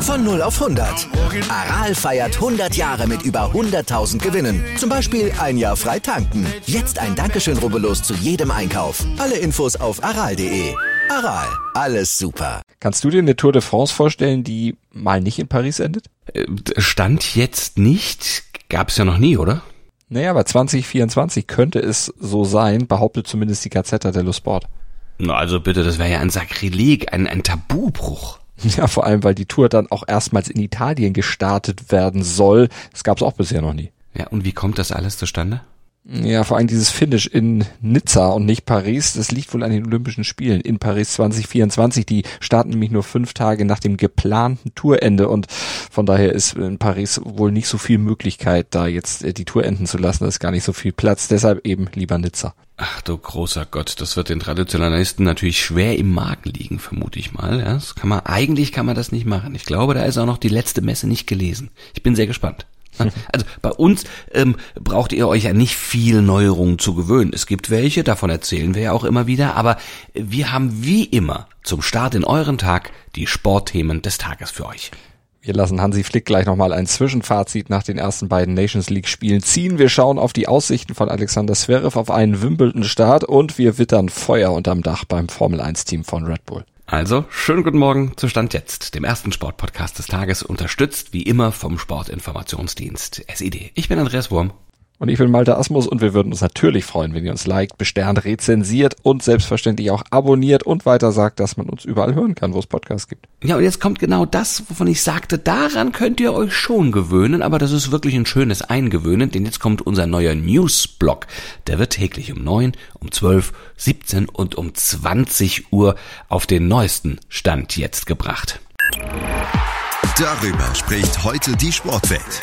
Von 0 auf 100. Aral feiert 100 Jahre mit über 100.000 Gewinnen. Zum Beispiel ein Jahr frei tanken. Jetzt ein Dankeschön, rubbellos zu jedem Einkauf. Alle Infos auf aral.de. Aral, alles super. Kannst du dir eine Tour de France vorstellen, die mal nicht in Paris endet? Äh, Stand jetzt nicht. Gab's ja noch nie, oder? Naja, aber 2024 könnte es so sein, behauptet zumindest die Gazzetta dello Sport. Na, also bitte, das wäre ja ein Sakrileg, ein, ein Tabubruch. Ja, vor allem, weil die Tour dann auch erstmals in Italien gestartet werden soll. Das gab es auch bisher noch nie. Ja, und wie kommt das alles zustande? Ja, vor allem dieses Finish in Nizza und nicht Paris, das liegt wohl an den Olympischen Spielen in Paris 2024. Die starten nämlich nur fünf Tage nach dem geplanten Tourende und von daher ist in Paris wohl nicht so viel Möglichkeit, da jetzt äh, die Tour enden zu lassen. Da ist gar nicht so viel Platz, deshalb eben lieber Nizza. Ach du großer Gott, das wird den Traditionalisten natürlich schwer im Magen liegen, vermute ich mal. Ja, das kann man, eigentlich kann man das nicht machen. Ich glaube, da ist auch noch die letzte Messe nicht gelesen. Ich bin sehr gespannt. Also bei uns ähm, braucht ihr euch ja nicht viel Neuerungen zu gewöhnen. Es gibt welche, davon erzählen wir ja auch immer wieder, aber wir haben wie immer zum Start in euren Tag die Sportthemen des Tages für euch. Wir lassen Hansi Flick gleich nochmal ein Zwischenfazit nach den ersten beiden Nations League Spielen ziehen. Wir schauen auf die Aussichten von Alexander Zverev auf einen Wimbledon-Start und wir wittern Feuer unterm Dach beim Formel 1 Team von Red Bull. Also, schönen guten Morgen zu Stand jetzt, dem ersten Sportpodcast des Tages, unterstützt wie immer vom Sportinformationsdienst SID. Ich bin Andreas Wurm. Und ich bin Malte Asmus und wir würden uns natürlich freuen, wenn ihr uns liked, besternt, rezensiert und selbstverständlich auch abonniert und weiter sagt, dass man uns überall hören kann, wo es Podcasts gibt. Ja, und jetzt kommt genau das, wovon ich sagte, daran könnt ihr euch schon gewöhnen, aber das ist wirklich ein schönes Eingewöhnen, denn jetzt kommt unser neuer Newsblock. Der wird täglich um neun, um zwölf, siebzehn und um zwanzig Uhr auf den neuesten Stand jetzt gebracht. Darüber spricht heute die Sportwelt.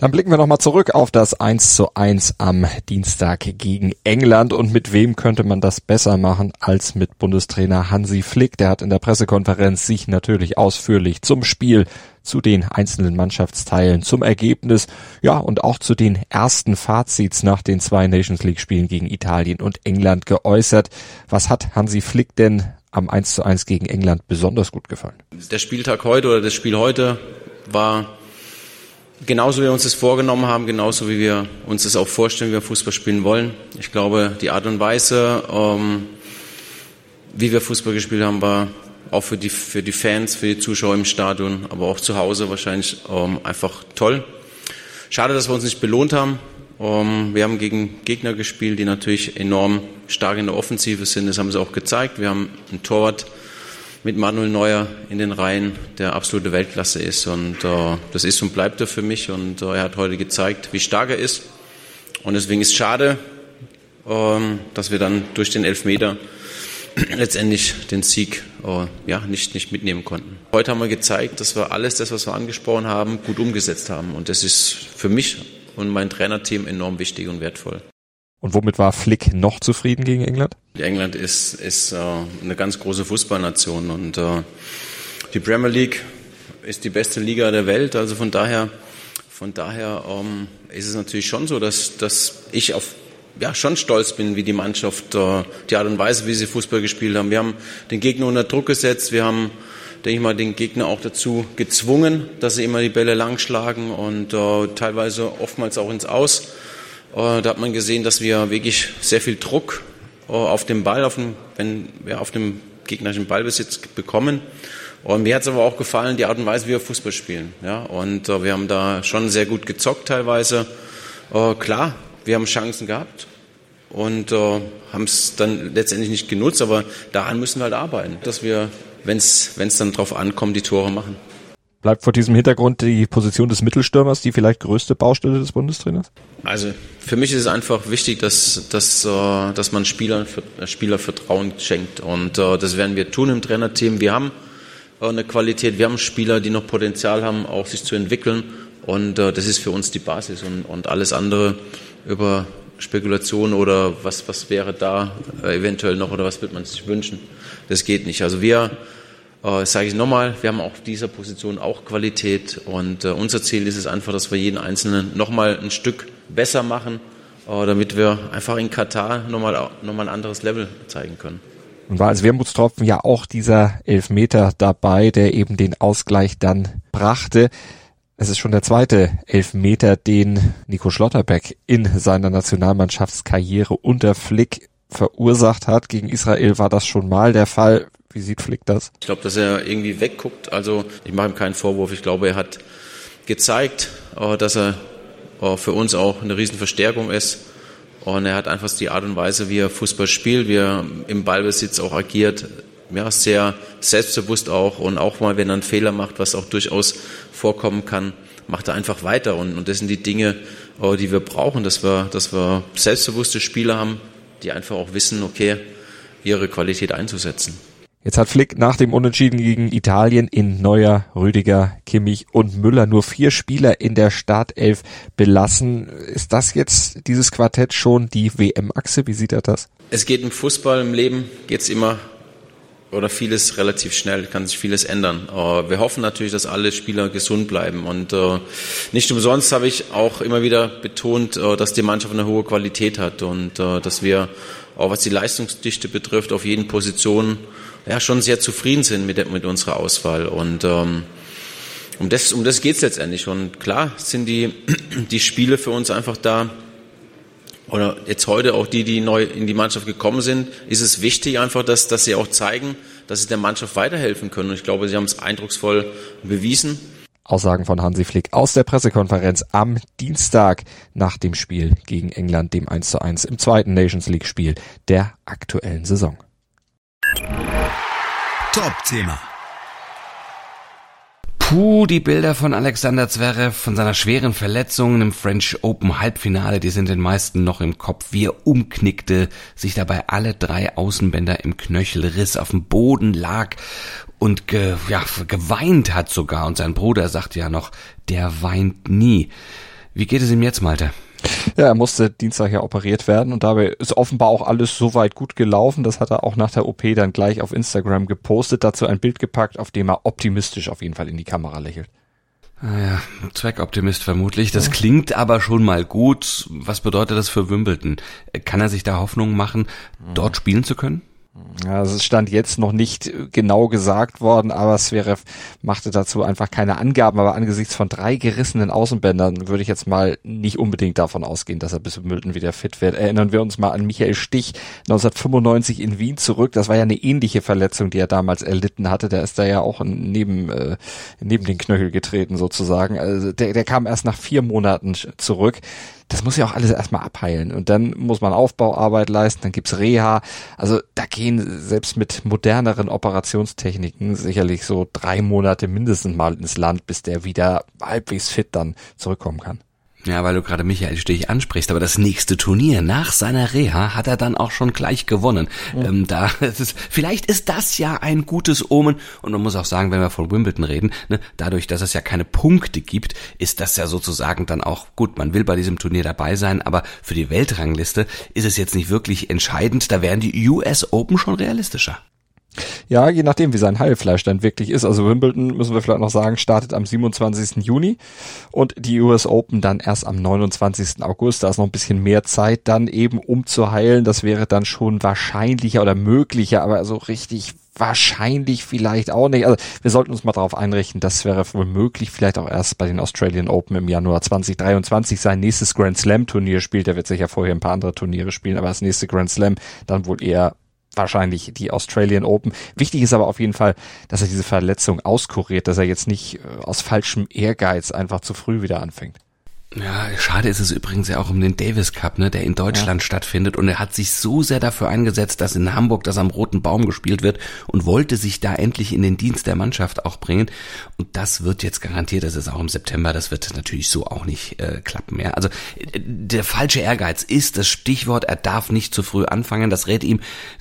Dann blicken wir nochmal zurück auf das 1 zu 1 am Dienstag gegen England und mit wem könnte man das besser machen als mit Bundestrainer Hansi Flick. Der hat in der Pressekonferenz sich natürlich ausführlich zum Spiel, zu den einzelnen Mannschaftsteilen, zum Ergebnis, ja und auch zu den ersten Fazits nach den zwei Nations League Spielen gegen Italien und England geäußert. Was hat Hansi Flick denn am 1 zu 1 gegen England besonders gut gefallen? Der Spieltag heute oder das Spiel heute war genauso wie wir uns das vorgenommen haben, genauso wie wir uns das auch vorstellen, wie wir Fußball spielen wollen. Ich glaube, die Art und Weise, ähm, wie wir Fußball gespielt haben, war auch für die, für die Fans, für die Zuschauer im Stadion, aber auch zu Hause wahrscheinlich ähm, einfach toll. Schade, dass wir uns nicht belohnt haben. Ähm, wir haben gegen Gegner gespielt, die natürlich enorm stark in der Offensive sind. Das haben sie auch gezeigt. Wir haben einen Torwart, mit Manuel Neuer in den Reihen, der absolute Weltklasse ist. Und äh, das ist und bleibt er für mich. Und äh, er hat heute gezeigt, wie stark er ist. Und deswegen ist es schade, ähm, dass wir dann durch den Elfmeter letztendlich den Sieg äh, ja, nicht, nicht mitnehmen konnten. Heute haben wir gezeigt, dass wir alles das, was wir angesprochen haben, gut umgesetzt haben. Und das ist für mich und mein Trainerteam enorm wichtig und wertvoll. Und womit war Flick noch zufrieden gegen England? England ist, ist äh, eine ganz große Fußballnation und äh, die Premier League ist die beste Liga der Welt. Also von daher, von daher ähm, ist es natürlich schon so, dass, dass ich auf ja, schon stolz bin, wie die Mannschaft, äh, die Art und Weise, wie sie Fußball gespielt haben. Wir haben den Gegner unter Druck gesetzt. Wir haben, denke ich mal, den Gegner auch dazu gezwungen, dass sie immer die Bälle langschlagen und äh, teilweise oftmals auch ins Aus. Äh, da hat man gesehen, dass wir wirklich sehr viel Druck äh, auf dem Ball, auf dem, wenn wir auf dem gegnerischen Ballbesitz bekommen. Und mir hat es aber auch gefallen, die Art und Weise, wie wir Fußball spielen. Ja, und äh, wir haben da schon sehr gut gezockt teilweise. Äh, klar, wir haben Chancen gehabt und äh, haben es dann letztendlich nicht genutzt, aber daran müssen wir halt arbeiten, dass wir, wenn es dann drauf ankommt, die Tore machen. Bleibt vor diesem Hintergrund die Position des Mittelstürmers die vielleicht größte Baustelle des Bundestrainers? Also für mich ist es einfach wichtig, dass, dass, äh, dass man Spielern, Spieler Vertrauen schenkt. Und äh, das werden wir tun im Trainerteam. Wir haben äh, eine Qualität, wir haben Spieler, die noch Potenzial haben, auch sich zu entwickeln. Und äh, das ist für uns die Basis und, und alles andere über Spekulation oder was, was wäre da äh, eventuell noch oder was wird man sich wünschen, das geht nicht. Also wir, äh, sage ich nochmal, wir haben auf dieser Position auch Qualität und äh, unser Ziel ist es einfach, dass wir jeden Einzelnen nochmal ein Stück besser machen, äh, damit wir einfach in Katar nochmal noch mal ein anderes Level zeigen können. Und war als Wermutstropfen ja auch dieser Elfmeter dabei, der eben den Ausgleich dann brachte. Es ist schon der zweite Elfmeter, den Nico Schlotterbeck in seiner Nationalmannschaftskarriere unter Flick verursacht hat. Gegen Israel war das schon mal der Fall. Wie sieht Flick das? Ich glaube, dass er irgendwie wegguckt. Also ich mache ihm keinen Vorwurf. Ich glaube, er hat gezeigt, äh, dass er äh, für uns auch eine Riesenverstärkung ist. Und er hat einfach die Art und Weise, wie er Fußball spielt, wie er im Ballbesitz auch agiert, ja, sehr selbstbewusst auch und auch mal, wenn er einen Fehler macht, was auch durchaus vorkommen kann, macht er einfach weiter und, und das sind die Dinge, äh, die wir brauchen, dass wir, dass wir selbstbewusste Spieler haben, die einfach auch wissen, okay, ihre Qualität einzusetzen. Jetzt hat Flick nach dem Unentschieden gegen Italien in Neuer, Rüdiger, Kimmich und Müller nur vier Spieler in der Startelf belassen. Ist das jetzt dieses Quartett schon die WM-Achse? Wie sieht er das? Es geht im Fußball, im Leben geht es immer oder vieles relativ schnell, kann sich vieles ändern. Äh, wir hoffen natürlich, dass alle Spieler gesund bleiben. Und äh, nicht umsonst habe ich auch immer wieder betont, äh, dass die Mannschaft eine hohe Qualität hat und dass wir, auch was die Leistungsdichte betrifft, auf jeden Position ja, schon sehr zufrieden sind mit, mit unserer Auswahl. Und ähm, um das, um das geht es letztendlich. Und klar sind die, die Spiele für uns einfach da, oder jetzt heute auch die, die neu in die Mannschaft gekommen sind, ist es wichtig einfach, dass, dass sie auch zeigen, dass sie der Mannschaft weiterhelfen können. Und ich glaube, sie haben es eindrucksvoll bewiesen. Aussagen von Hansi Flick aus der Pressekonferenz am Dienstag nach dem Spiel gegen England, dem 1 zu 1 im zweiten Nations League Spiel der aktuellen Saison. Top-Thema. Puh, die Bilder von Alexander Zverev, von seiner schweren Verletzung im French Open Halbfinale, die sind den meisten noch im Kopf. Wie er umknickte, sich dabei alle drei Außenbänder im Knöchel riss, auf dem Boden lag und ge, ja, geweint hat sogar. Und sein Bruder sagt ja noch, der weint nie. Wie geht es ihm jetzt, Malte? Ja, er musste Dienstag ja operiert werden und dabei ist offenbar auch alles soweit gut gelaufen. Das hat er auch nach der OP dann gleich auf Instagram gepostet, dazu ein Bild gepackt, auf dem er optimistisch auf jeden Fall in die Kamera lächelt. Ah ja, Zweckoptimist vermutlich. Das ja. klingt aber schon mal gut. Was bedeutet das für Wimbledon? Kann er sich da Hoffnung machen, dort spielen zu können? Ja, es stand jetzt noch nicht genau gesagt worden, aber Zverev machte dazu einfach keine Angaben. Aber angesichts von drei gerissenen Außenbändern würde ich jetzt mal nicht unbedingt davon ausgehen, dass er bis Milton wieder fit wird. Erinnern wir uns mal an Michael Stich 1995 in Wien zurück. Das war ja eine ähnliche Verletzung, die er damals erlitten hatte. Der ist da ja auch neben, äh, neben den Knöchel getreten sozusagen. Also der, der kam erst nach vier Monaten zurück das muss ja auch alles erstmal abheilen. Und dann muss man Aufbauarbeit leisten, dann gibt's Reha. Also da gehen selbst mit moderneren Operationstechniken sicherlich so drei Monate mindestens mal ins Land, bis der wieder halbwegs fit dann zurückkommen kann. Ja, weil du gerade Michael Stich ansprichst, aber das nächste Turnier nach seiner Reha hat er dann auch schon gleich gewonnen. Mhm. Ähm, da ist, vielleicht ist das ja ein gutes Omen und man muss auch sagen, wenn wir von Wimbledon reden, ne, dadurch, dass es ja keine Punkte gibt, ist das ja sozusagen dann auch gut. Man will bei diesem Turnier dabei sein, aber für die Weltrangliste ist es jetzt nicht wirklich entscheidend. Da wären die US Open schon realistischer. Ja, je nachdem, wie sein Heilfleisch dann wirklich ist. Also Wimbledon, müssen wir vielleicht noch sagen, startet am 27. Juni und die US Open dann erst am 29. August. Da ist noch ein bisschen mehr Zeit dann eben, um zu heilen. Das wäre dann schon wahrscheinlicher oder möglicher, aber so richtig wahrscheinlich vielleicht auch nicht. Also wir sollten uns mal darauf einrichten, das wäre womöglich vielleicht auch erst bei den Australian Open im Januar 2023 sein nächstes Grand Slam Turnier spielt. Er wird sicher vorher ein paar andere Turniere spielen, aber das nächste Grand Slam dann wohl eher wahrscheinlich die Australian Open. Wichtig ist aber auf jeden Fall, dass er diese Verletzung auskuriert, dass er jetzt nicht äh, aus falschem Ehrgeiz einfach zu früh wieder anfängt. Ja, schade ist es übrigens ja auch um den Davis Cup, ne, der in Deutschland ja. stattfindet und er hat sich so sehr dafür eingesetzt, dass in Hamburg das am Roten Baum gespielt wird und wollte sich da endlich in den Dienst der Mannschaft auch bringen und das wird jetzt garantiert, das ist auch im September, das wird natürlich so auch nicht äh, klappen mehr. Also äh, der falsche Ehrgeiz ist das Stichwort, er darf nicht zu früh anfangen, das rät ihm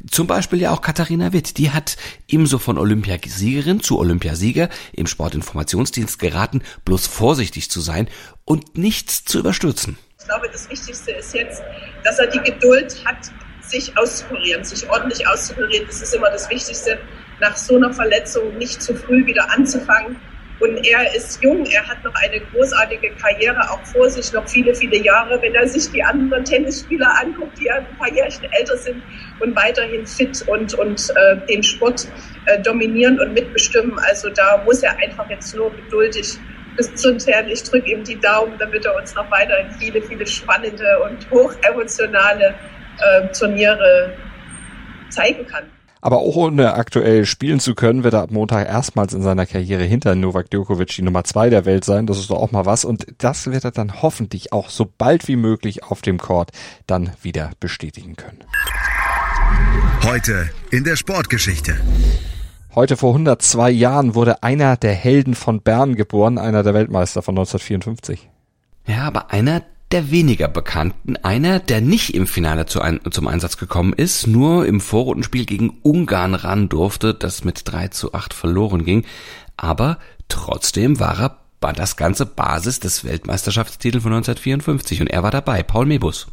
zum Beispiel ja auch Katharina Witt, die hat ebenso von Olympiasiegerin zu Olympiasieger im Sportinformationsdienst geraten, bloß vorsichtig zu sein und nichts zu überstürzen. Ich glaube, das Wichtigste ist jetzt, dass er die Geduld hat, sich auszukurieren, sich ordentlich auszukurieren. Das ist immer das Wichtigste, nach so einer Verletzung nicht zu früh wieder anzufangen. Und er ist jung, er hat noch eine großartige Karriere auch vor sich, noch viele, viele Jahre. Wenn er sich die anderen Tennisspieler anguckt, die ein paar Jährchen älter sind und weiterhin fit und, und äh, den Sport äh, dominieren und mitbestimmen, also da muss er einfach jetzt nur geduldig bis zum Ende. Ich drücke ihm die Daumen, damit er uns noch weiterhin viele, viele spannende und hochemotionale äh, Turniere zeigen kann. Aber auch ohne aktuell spielen zu können, wird er ab Montag erstmals in seiner Karriere hinter Novak Djokovic die Nummer zwei der Welt sein. Das ist doch auch mal was. Und das wird er dann hoffentlich auch so bald wie möglich auf dem Court dann wieder bestätigen können. Heute in der Sportgeschichte. Heute vor 102 Jahren wurde einer der Helden von Bern geboren, einer der Weltmeister von 1954. Ja, aber einer der weniger bekannten, einer, der nicht im Finale zu ein, zum Einsatz gekommen ist, nur im Vorrundenspiel gegen Ungarn ran durfte, das mit 3 zu 8 verloren ging, aber trotzdem war er war das ganze Basis des Weltmeisterschaftstitels von 1954 und er war dabei, Paul Mebus.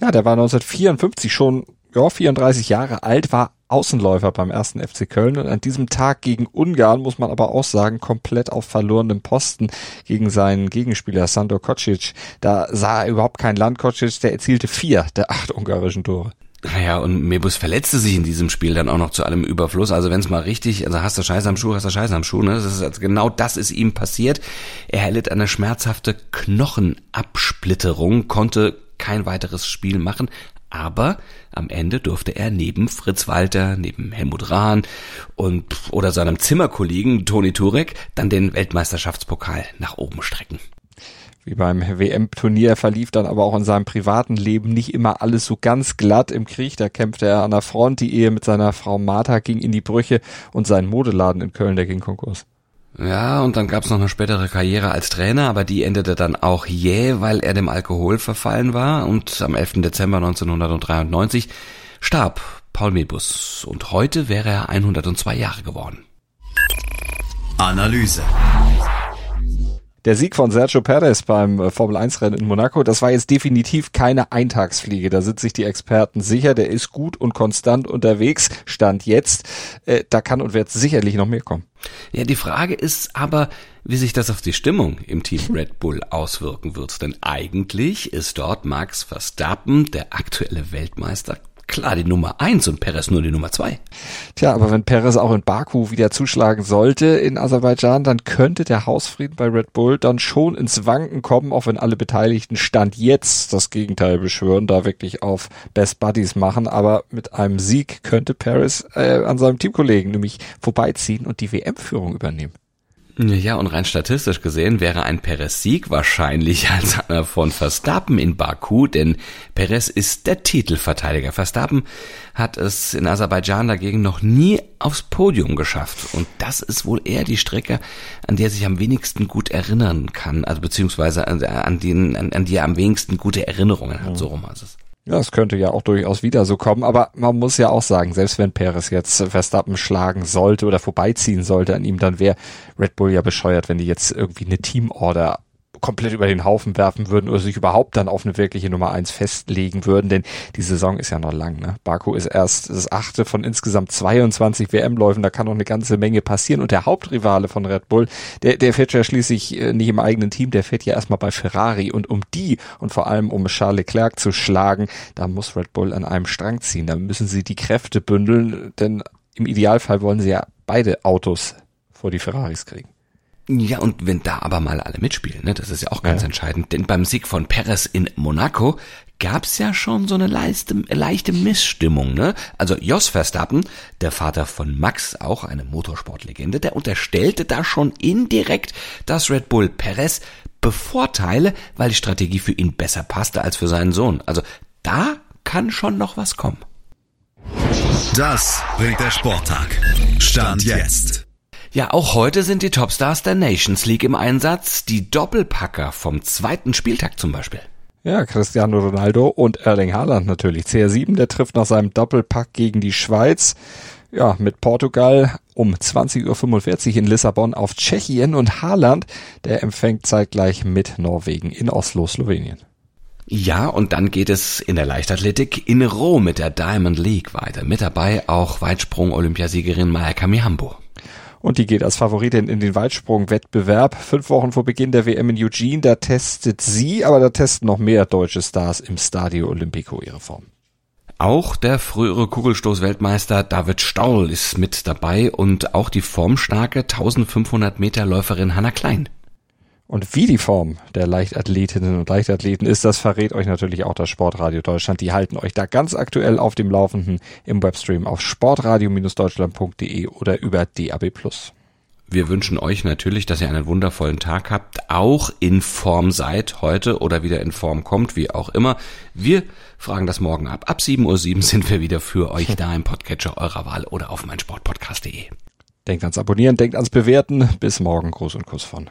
Ja, der war 1954 schon ja, 34 Jahre alt, war Außenläufer beim ersten FC Köln und an diesem Tag gegen Ungarn muss man aber auch sagen, komplett auf verlorenem Posten gegen seinen Gegenspieler Sandor Kocic. Da sah er überhaupt kein Land. Kocic, der erzielte vier der acht ungarischen Tore. Naja, und Mebus verletzte sich in diesem Spiel dann auch noch zu allem Überfluss. Also wenn es mal richtig, also hast du Scheiße am Schuh, hast du Scheiße am Schuh, ne? Das ist, also genau das ist ihm passiert. Er erlitt eine schmerzhafte Knochenabsplitterung, konnte kein weiteres Spiel machen, aber am Ende durfte er neben Fritz Walter, neben Helmut Rahn und oder seinem Zimmerkollegen Toni Turek dann den Weltmeisterschaftspokal nach oben strecken. Wie beim WM-Turnier verlief dann aber auch in seinem privaten Leben nicht immer alles so ganz glatt. Im Krieg, da kämpfte er an der Front, die Ehe mit seiner Frau Martha ging in die Brüche und sein Modeladen in Köln, der ging Konkurs. Ja, und dann gab's noch eine spätere Karriere als Trainer, aber die endete dann auch jäh, weil er dem Alkohol verfallen war und am 11. Dezember 1993 starb Paul Mebus und heute wäre er 102 Jahre geworden. Analyse. Der Sieg von Sergio Perez beim äh, Formel 1 Rennen in Monaco, das war jetzt definitiv keine Eintagsfliege. Da sind sich die Experten sicher, der ist gut und konstant unterwegs. Stand jetzt. Äh, da kann und wird sicherlich noch mehr kommen. Ja, die Frage ist aber, wie sich das auf die Stimmung im Team Red Bull auswirken wird. Denn eigentlich ist dort Max Verstappen, der aktuelle Weltmeister, klar die Nummer eins und Perez nur die Nummer zwei. Tja, aber wenn Perez auch in Baku wieder zuschlagen sollte in Aserbaidschan, dann könnte der Hausfrieden bei Red Bull dann schon ins Wanken kommen, auch wenn alle Beteiligten Stand jetzt das Gegenteil beschwören, da wirklich auf Best Buddies machen. Aber mit einem Sieg könnte Perez äh, an seinem Teamkollegen nämlich vorbeiziehen und die WM-Führung übernehmen. Ja, und rein statistisch gesehen wäre ein Perez-Sieg wahrscheinlich als einer von Verstappen in Baku, denn Perez ist der Titelverteidiger. Verstappen hat es in Aserbaidschan dagegen noch nie aufs Podium geschafft. Und das ist wohl eher die Strecke, an der er sich am wenigsten gut erinnern kann, also beziehungsweise an, an, den, an, an die er am wenigsten gute Erinnerungen hat, so rum ist es. Ja, es könnte ja auch durchaus wieder so kommen, aber man muss ja auch sagen, selbst wenn Perez jetzt Verstappen schlagen sollte oder vorbeiziehen sollte an ihm, dann wäre Red Bull ja bescheuert, wenn die jetzt irgendwie eine Teamorder komplett über den Haufen werfen würden oder sich überhaupt dann auf eine wirkliche Nummer eins festlegen würden, denn die Saison ist ja noch lang. Ne? Baku ist erst das achte von insgesamt 22 WM-Läufen, da kann noch eine ganze Menge passieren und der Hauptrivale von Red Bull, der, der fährt ja schließlich äh, nicht im eigenen Team, der fährt ja erstmal bei Ferrari und um die und vor allem um Charles Leclerc zu schlagen, da muss Red Bull an einem Strang ziehen, da müssen sie die Kräfte bündeln, denn im Idealfall wollen sie ja beide Autos vor die Ferraris kriegen. Ja, und wenn da aber mal alle mitspielen, ne, das ist ja auch ganz ja. entscheidend, denn beim Sieg von Perez in Monaco gab's ja schon so eine leichte, leichte Missstimmung, ne? Also Jos Verstappen, der Vater von Max, auch eine Motorsportlegende, der unterstellte da schon indirekt, dass Red Bull Perez bevorteile, weil die Strategie für ihn besser passte als für seinen Sohn. Also da kann schon noch was kommen. Das bringt der Sporttag. Stand jetzt. Ja, auch heute sind die Topstars der Nations League im Einsatz. Die Doppelpacker vom zweiten Spieltag zum Beispiel. Ja, Cristiano Ronaldo und Erling Haaland natürlich. CR7, der trifft nach seinem Doppelpack gegen die Schweiz. Ja, mit Portugal um 20.45 Uhr in Lissabon auf Tschechien und Haaland, der empfängt zeitgleich mit Norwegen in Oslo, Slowenien. Ja, und dann geht es in der Leichtathletik in Rom mit der Diamond League weiter. Mit dabei auch Weitsprung-Olympiasiegerin Mayaka Mihambo. Und die geht als Favoritin in den Weitsprung-Wettbewerb. Fünf Wochen vor Beginn der WM in Eugene, da testet sie, aber da testen noch mehr deutsche Stars im Stadio Olimpico ihre Form. Auch der frühere Kugelstoßweltmeister David Staul ist mit dabei und auch die formstarke 1500 Meter Läuferin Hanna Klein. Und wie die Form der Leichtathletinnen und Leichtathleten ist, das verrät euch natürlich auch das Sportradio Deutschland. Die halten euch da ganz aktuell auf dem Laufenden im Webstream auf sportradio-deutschland.de oder über DAB+. Wir wünschen euch natürlich, dass ihr einen wundervollen Tag habt, auch in Form seid heute oder wieder in Form kommt, wie auch immer. Wir fragen das morgen ab. Ab 7.07 Uhr sind wir wieder für euch da im Podcatcher eurer Wahl oder auf meinsportpodcast.de. Denkt ans Abonnieren, denkt ans Bewerten. Bis morgen. Gruß und Kuss von